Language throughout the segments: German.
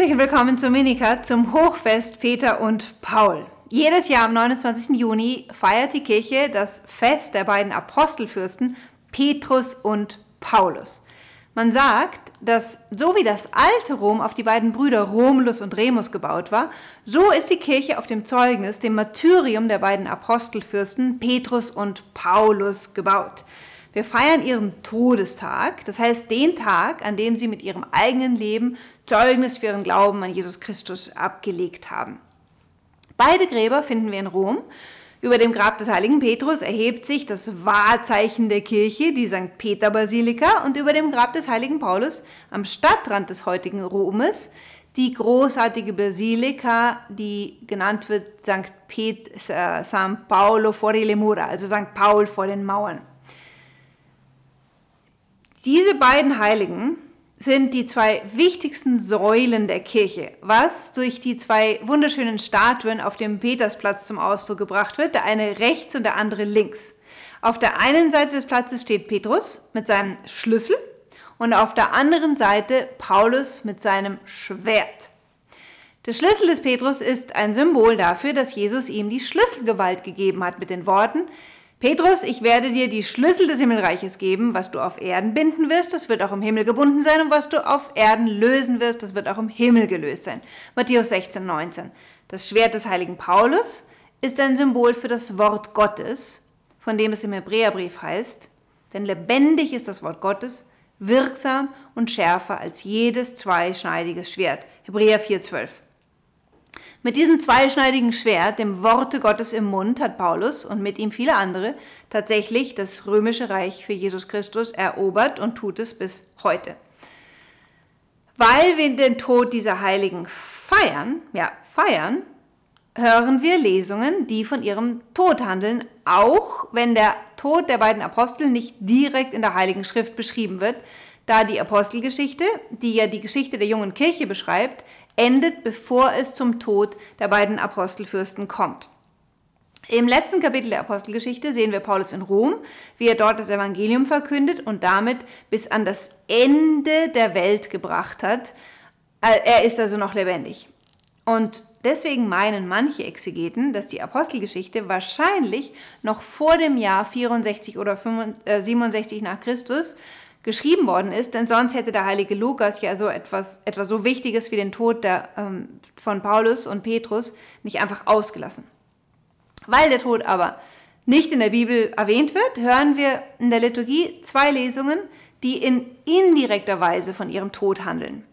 Und willkommen zu Minika zum Hochfest Peter und Paul. Jedes Jahr am 29. Juni feiert die Kirche das Fest der beiden Apostelfürsten Petrus und Paulus. Man sagt, dass so wie das alte Rom auf die beiden Brüder Romulus und Remus gebaut war, so ist die Kirche auf dem Zeugnis, dem Martyrium der beiden Apostelfürsten Petrus und Paulus gebaut. Wir feiern ihren Todestag, das heißt den Tag, an dem sie mit ihrem eigenen Leben Zeugnis für ihren Glauben an Jesus Christus abgelegt haben. Beide Gräber finden wir in Rom. Über dem Grab des heiligen Petrus erhebt sich das Wahrzeichen der Kirche, die St. Peter Basilika, und über dem Grab des heiligen Paulus am Stadtrand des heutigen Romes die großartige Basilika, die genannt wird St. Pet, äh, San Paolo fuori le mura, also St. Paul vor den Mauern. Diese beiden Heiligen sind die zwei wichtigsten Säulen der Kirche, was durch die zwei wunderschönen Statuen auf dem Petersplatz zum Ausdruck gebracht wird, der eine rechts und der andere links. Auf der einen Seite des Platzes steht Petrus mit seinem Schlüssel und auf der anderen Seite Paulus mit seinem Schwert. Der Schlüssel des Petrus ist ein Symbol dafür, dass Jesus ihm die Schlüsselgewalt gegeben hat mit den Worten, Petrus, ich werde dir die Schlüssel des Himmelreiches geben. Was du auf Erden binden wirst, das wird auch im Himmel gebunden sein. Und was du auf Erden lösen wirst, das wird auch im Himmel gelöst sein. Matthäus 16, 19. Das Schwert des heiligen Paulus ist ein Symbol für das Wort Gottes, von dem es im Hebräerbrief heißt, denn lebendig ist das Wort Gottes, wirksam und schärfer als jedes zweischneidiges Schwert. Hebräer 4, 12. Mit diesem zweischneidigen Schwert, dem Worte Gottes im Mund, hat Paulus und mit ihm viele andere tatsächlich das römische Reich für Jesus Christus erobert und tut es bis heute. Weil wir den Tod dieser Heiligen feiern, ja, feiern, hören wir Lesungen, die von ihrem Tod handeln, auch wenn der Tod der beiden Apostel nicht direkt in der Heiligen Schrift beschrieben wird, da die Apostelgeschichte, die ja die Geschichte der jungen Kirche beschreibt, endet, bevor es zum Tod der beiden Apostelfürsten kommt. Im letzten Kapitel der Apostelgeschichte sehen wir Paulus in Rom, wie er dort das Evangelium verkündet und damit bis an das Ende der Welt gebracht hat. Äh, er ist also noch lebendig. Und deswegen meinen manche Exegeten, dass die Apostelgeschichte wahrscheinlich noch vor dem Jahr 64 oder 67 äh, nach Christus geschrieben worden ist, denn sonst hätte der heilige Lukas ja so etwas, etwas so Wichtiges wie den Tod der, ähm, von Paulus und Petrus nicht einfach ausgelassen. Weil der Tod aber nicht in der Bibel erwähnt wird, hören wir in der Liturgie zwei Lesungen, die in indirekter Weise von ihrem Tod handeln.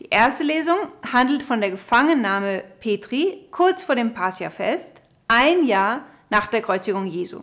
Die erste Lesung handelt von der Gefangennahme Petri kurz vor dem Passiafest, ein Jahr nach der Kreuzigung Jesu.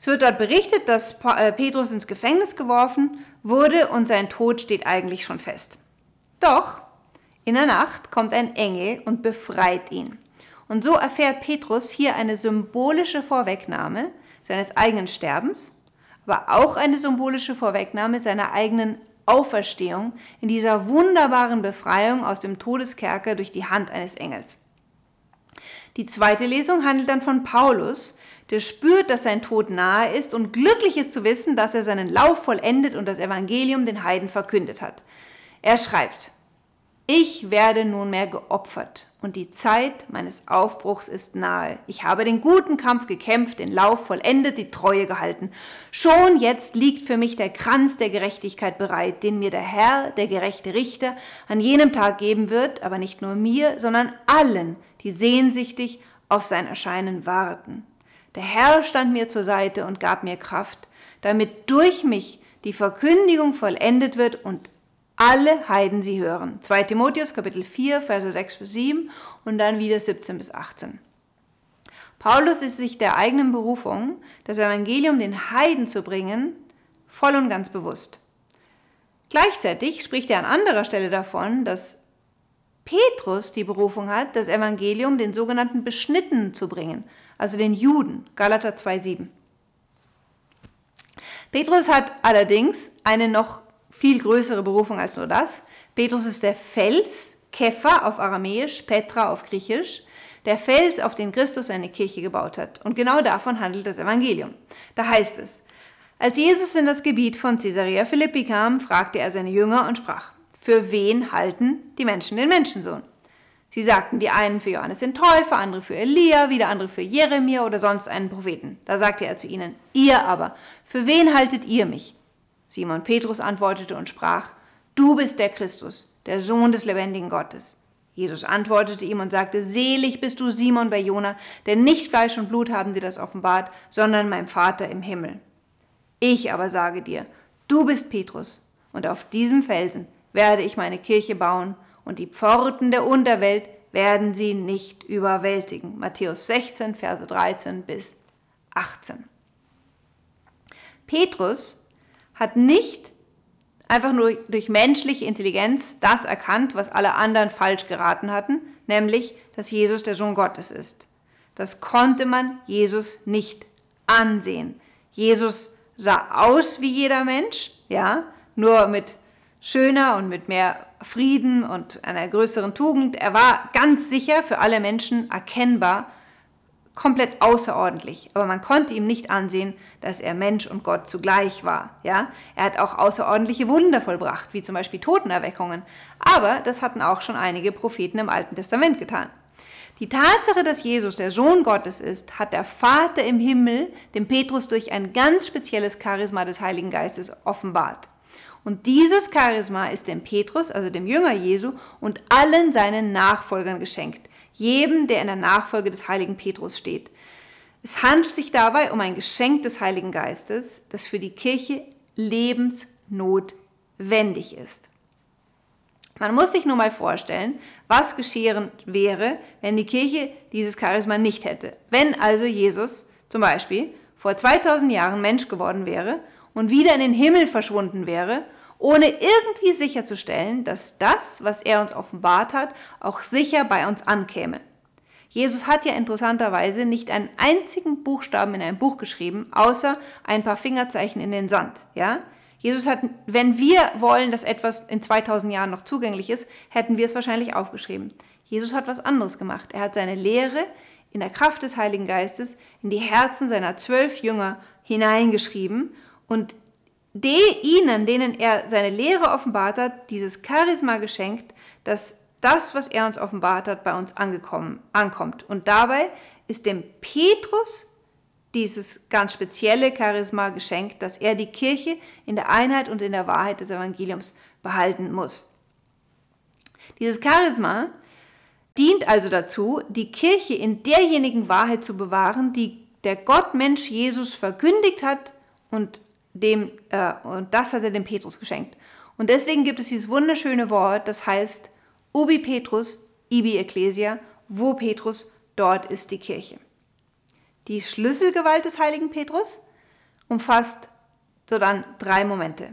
Es wird dort berichtet, dass äh, Petrus ins Gefängnis geworfen wurde und sein Tod steht eigentlich schon fest. Doch in der Nacht kommt ein Engel und befreit ihn. Und so erfährt Petrus hier eine symbolische Vorwegnahme seines eigenen Sterbens, aber auch eine symbolische Vorwegnahme seiner eigenen Auferstehung in dieser wunderbaren Befreiung aus dem Todeskerker durch die Hand eines Engels. Die zweite Lesung handelt dann von Paulus, der spürt, dass sein Tod nahe ist und glücklich ist zu wissen, dass er seinen Lauf vollendet und das Evangelium den Heiden verkündet hat. Er schreibt, ich werde nunmehr geopfert und die Zeit meines Aufbruchs ist nahe. Ich habe den guten Kampf gekämpft, den Lauf vollendet, die Treue gehalten. Schon jetzt liegt für mich der Kranz der Gerechtigkeit bereit, den mir der Herr, der gerechte Richter, an jenem Tag geben wird, aber nicht nur mir, sondern allen, die sehnsüchtig auf sein Erscheinen warten. Der Herr stand mir zur Seite und gab mir Kraft, damit durch mich die Verkündigung vollendet wird und alle Heiden sie hören. 2 Timotheus Kapitel 4, Verse 6 bis 7 und dann wieder 17 bis 18. Paulus ist sich der eigenen Berufung, das Evangelium den Heiden zu bringen, voll und ganz bewusst. Gleichzeitig spricht er an anderer Stelle davon, dass Petrus die Berufung hat, das Evangelium den sogenannten Beschnittenen zu bringen, also den Juden, Galater 2,7. Petrus hat allerdings eine noch viel größere Berufung als nur das. Petrus ist der Fels, Kepha auf Aramäisch, Petra auf Griechisch, der Fels, auf den Christus seine Kirche gebaut hat. Und genau davon handelt das Evangelium. Da heißt es, als Jesus in das Gebiet von Caesarea Philippi kam, fragte er seine Jünger und sprach, für wen halten die Menschen den Menschensohn? Sie sagten, die einen für Johannes den Täufer, andere für Elia, wieder andere für Jeremia oder sonst einen Propheten. Da sagte er zu ihnen, ihr aber, für wen haltet ihr mich? Simon Petrus antwortete und sprach, du bist der Christus, der Sohn des lebendigen Gottes. Jesus antwortete ihm und sagte, selig bist du Simon bei Jona, denn nicht Fleisch und Blut haben dir das offenbart, sondern mein Vater im Himmel. Ich aber sage dir, du bist Petrus, und auf diesem Felsen werde ich meine Kirche bauen, und die Pforten der Unterwelt werden sie nicht überwältigen. Matthäus 16, Verse 13 bis 18. Petrus hat nicht einfach nur durch menschliche Intelligenz das erkannt, was alle anderen falsch geraten hatten, nämlich, dass Jesus der Sohn Gottes ist. Das konnte man Jesus nicht ansehen. Jesus sah aus wie jeder Mensch, ja, nur mit schöner und mit mehr Frieden und einer größeren Tugend. Er war ganz sicher für alle Menschen erkennbar, komplett außerordentlich. Aber man konnte ihm nicht ansehen, dass er Mensch und Gott zugleich war. Ja? Er hat auch außerordentliche Wunder vollbracht, wie zum Beispiel Totenerweckungen. Aber das hatten auch schon einige Propheten im Alten Testament getan. Die Tatsache, dass Jesus der Sohn Gottes ist, hat der Vater im Himmel dem Petrus durch ein ganz spezielles Charisma des Heiligen Geistes offenbart. Und dieses Charisma ist dem Petrus, also dem Jünger Jesu, und allen seinen Nachfolgern geschenkt, jedem, der in der Nachfolge des heiligen Petrus steht. Es handelt sich dabei um ein Geschenk des Heiligen Geistes, das für die Kirche lebensnotwendig ist. Man muss sich nur mal vorstellen, was geschehen wäre, wenn die Kirche dieses Charisma nicht hätte. Wenn also Jesus zum Beispiel vor 2000 Jahren Mensch geworden wäre und wieder in den Himmel verschwunden wäre, ohne irgendwie sicherzustellen, dass das, was er uns offenbart hat, auch sicher bei uns ankäme. Jesus hat ja interessanterweise nicht einen einzigen Buchstaben in einem Buch geschrieben, außer ein paar Fingerzeichen in den Sand, ja? Jesus hat, wenn wir wollen, dass etwas in 2000 Jahren noch zugänglich ist, hätten wir es wahrscheinlich aufgeschrieben. Jesus hat was anderes gemacht. Er hat seine Lehre in der Kraft des Heiligen Geistes in die Herzen seiner zwölf Jünger hineingeschrieben und de ihnen, denen er seine Lehre offenbart hat, dieses Charisma geschenkt, dass das, was er uns offenbart hat, bei uns angekommen, ankommt. Und dabei ist dem Petrus dieses ganz spezielle Charisma geschenkt, dass er die Kirche in der Einheit und in der Wahrheit des Evangeliums behalten muss. Dieses Charisma dient also dazu, die Kirche in derjenigen Wahrheit zu bewahren, die der Gott Mensch Jesus verkündigt hat und dem, äh, und das hat er dem Petrus geschenkt. Und deswegen gibt es dieses wunderschöne Wort, das heißt Ubi Petrus, ibi Ecclesia, wo Petrus, dort ist die Kirche. Die Schlüsselgewalt des heiligen Petrus umfasst so dann drei Momente.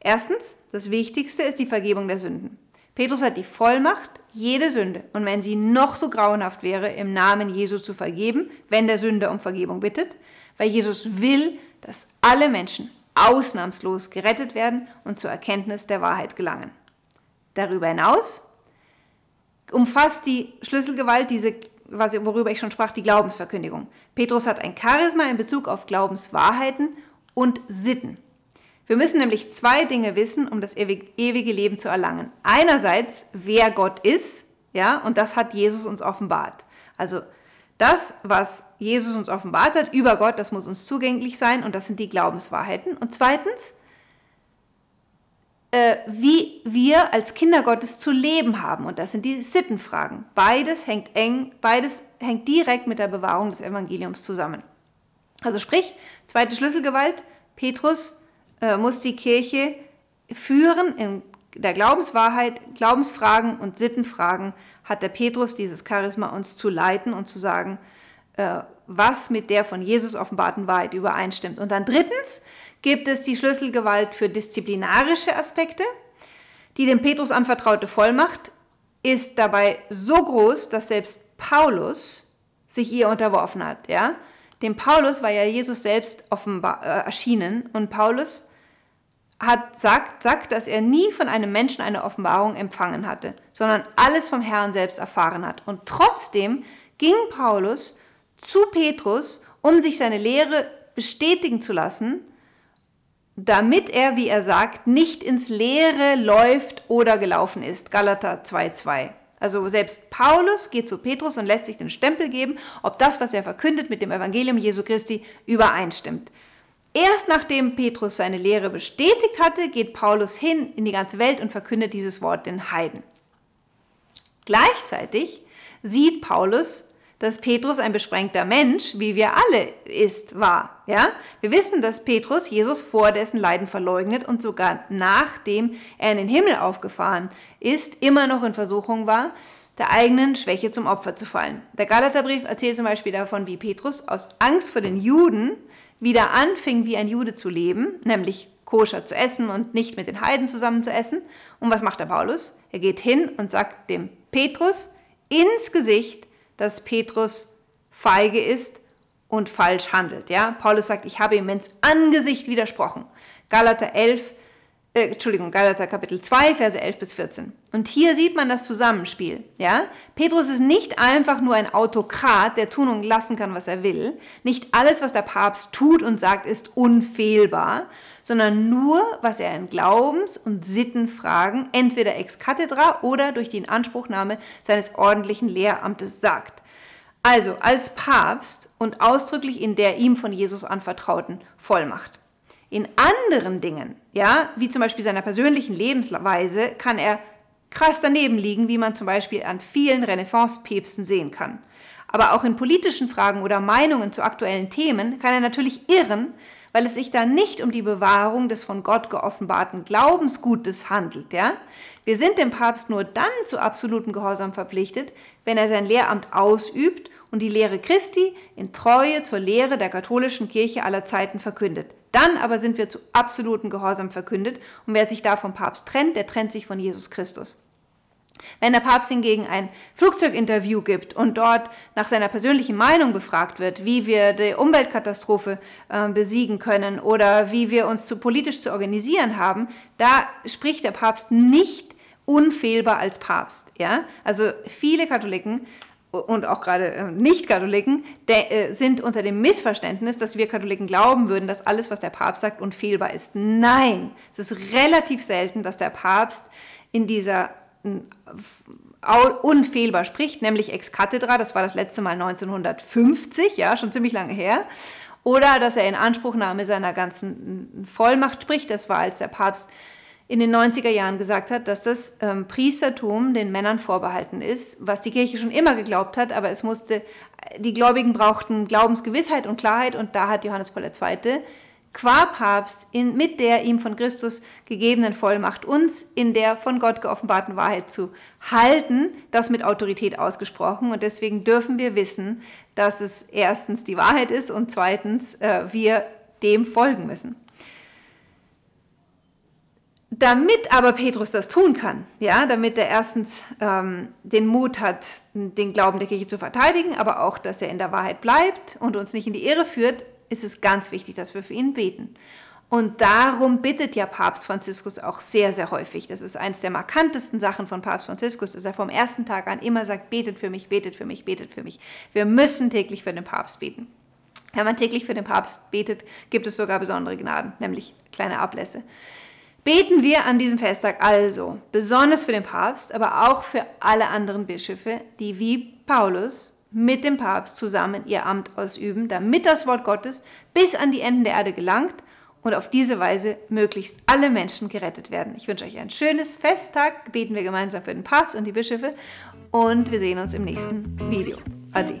Erstens, das Wichtigste ist die Vergebung der Sünden. Petrus hat die Vollmacht, jede Sünde, und wenn sie noch so grauenhaft wäre, im Namen Jesu zu vergeben, wenn der Sünder um Vergebung bittet, weil Jesus will, dass alle Menschen ausnahmslos gerettet werden und zur Erkenntnis der Wahrheit gelangen. Darüber hinaus umfasst die Schlüsselgewalt diese, worüber ich schon sprach, die Glaubensverkündigung. Petrus hat ein Charisma in Bezug auf Glaubenswahrheiten und Sitten. Wir müssen nämlich zwei Dinge wissen, um das ewige Leben zu erlangen. Einerseits, wer Gott ist, ja, und das hat Jesus uns offenbart. Also das, was Jesus uns offenbart hat über Gott, das muss uns zugänglich sein und das sind die Glaubenswahrheiten. Und zweitens, äh, wie wir als Kinder Gottes zu leben haben und das sind die Sittenfragen. Beides hängt eng, beides hängt direkt mit der Bewahrung des Evangeliums zusammen. Also sprich, zweite Schlüsselgewalt, Petrus äh, muss die Kirche führen in der Glaubenswahrheit, Glaubensfragen und Sittenfragen hat der Petrus dieses Charisma, uns zu leiten und zu sagen, äh, was mit der von Jesus offenbarten Wahrheit übereinstimmt. Und dann drittens gibt es die Schlüsselgewalt für disziplinarische Aspekte. Die dem Petrus anvertraute Vollmacht ist dabei so groß, dass selbst Paulus sich ihr unterworfen hat. Ja? Dem Paulus war ja Jesus selbst offenbar, äh, erschienen und Paulus hat, sagt, sagt, dass er nie von einem Menschen eine Offenbarung empfangen hatte, sondern alles vom Herrn selbst erfahren hat. Und trotzdem ging Paulus zu Petrus, um sich seine Lehre bestätigen zu lassen damit er, wie er sagt, nicht ins Leere läuft oder gelaufen ist. Galater 2,2. Also selbst Paulus geht zu Petrus und lässt sich den Stempel geben, ob das, was er verkündet, mit dem Evangelium Jesu Christi übereinstimmt. Erst nachdem Petrus seine Lehre bestätigt hatte, geht Paulus hin in die ganze Welt und verkündet dieses Wort den Heiden. Gleichzeitig sieht Paulus, dass Petrus ein besprengter Mensch, wie wir alle ist, war. Ja? Wir wissen, dass Petrus Jesus vor dessen Leiden verleugnet und sogar nachdem er in den Himmel aufgefahren ist, immer noch in Versuchung war, der eigenen Schwäche zum Opfer zu fallen. Der Galaterbrief erzählt zum Beispiel davon, wie Petrus aus Angst vor den Juden wieder anfing, wie ein Jude zu leben, nämlich koscher zu essen und nicht mit den Heiden zusammen zu essen. Und was macht der Paulus? Er geht hin und sagt dem Petrus ins Gesicht, dass Petrus feige ist und falsch handelt. Ja? Paulus sagt, ich habe ihm ins Angesicht widersprochen. Galater 11, äh, Entschuldigung, Galater Kapitel 2, Verse 11 bis 14. Und hier sieht man das Zusammenspiel. Ja? Petrus ist nicht einfach nur ein Autokrat, der tun und lassen kann, was er will. Nicht alles, was der Papst tut und sagt, ist unfehlbar, sondern nur, was er in Glaubens- und Sittenfragen entweder ex cathedra oder durch die Inanspruchnahme seines ordentlichen Lehramtes sagt. Also als Papst und ausdrücklich in der ihm von Jesus anvertrauten Vollmacht. In anderen Dingen, ja, wie zum Beispiel seiner persönlichen Lebensweise, kann er krass daneben liegen, wie man zum Beispiel an vielen Renaissance-Päpsten sehen kann. Aber auch in politischen Fragen oder Meinungen zu aktuellen Themen kann er natürlich irren, weil es sich da nicht um die Bewahrung des von Gott geoffenbarten Glaubensgutes handelt. Ja? Wir sind dem Papst nur dann zu absolutem Gehorsam verpflichtet, wenn er sein Lehramt ausübt und die Lehre Christi in Treue zur Lehre der katholischen Kirche aller Zeiten verkündet. Dann aber sind wir zu absolutem Gehorsam verkündet und wer sich da vom Papst trennt, der trennt sich von Jesus Christus. Wenn der Papst hingegen ein Flugzeuginterview gibt und dort nach seiner persönlichen Meinung befragt wird, wie wir die Umweltkatastrophe äh, besiegen können oder wie wir uns zu politisch zu organisieren haben, da spricht der Papst nicht unfehlbar als Papst. Ja? Also viele Katholiken und auch gerade äh, Nicht-Katholiken äh, sind unter dem Missverständnis, dass wir Katholiken glauben würden, dass alles, was der Papst sagt, unfehlbar ist. Nein, es ist relativ selten, dass der Papst in dieser unfehlbar spricht, nämlich ex cathedra, das war das letzte Mal 1950, ja, schon ziemlich lange her. Oder dass er in Anspruchnahme seiner ganzen Vollmacht spricht, das war, als der Papst in den 90er Jahren gesagt hat, dass das ähm, Priestertum den Männern vorbehalten ist, was die Kirche schon immer geglaubt hat, aber es musste, die Gläubigen brauchten Glaubensgewissheit und Klarheit und da hat Johannes Paul II qua Papst in, mit der ihm von Christus gegebenen Vollmacht uns in der von Gott geoffenbarten Wahrheit zu halten, das mit Autorität ausgesprochen. Und deswegen dürfen wir wissen, dass es erstens die Wahrheit ist und zweitens äh, wir dem folgen müssen. Damit aber Petrus das tun kann, ja, damit er erstens ähm, den Mut hat, den Glauben der Kirche zu verteidigen, aber auch, dass er in der Wahrheit bleibt und uns nicht in die Irre führt, ist es ganz wichtig, dass wir für ihn beten. Und darum bittet ja Papst Franziskus auch sehr, sehr häufig. Das ist eines der markantesten Sachen von Papst Franziskus, dass er vom ersten Tag an immer sagt, betet für mich, betet für mich, betet für mich. Wir müssen täglich für den Papst beten. Wenn man täglich für den Papst betet, gibt es sogar besondere Gnaden, nämlich kleine Ablässe. Beten wir an diesem Festtag also besonders für den Papst, aber auch für alle anderen Bischöfe, die wie Paulus mit dem Papst zusammen ihr Amt ausüben, damit das Wort Gottes bis an die Enden der Erde gelangt und auf diese Weise möglichst alle Menschen gerettet werden. Ich wünsche euch ein schönes Festtag. Beten wir gemeinsam für den Papst und die Bischöfe und wir sehen uns im nächsten Video. Ade.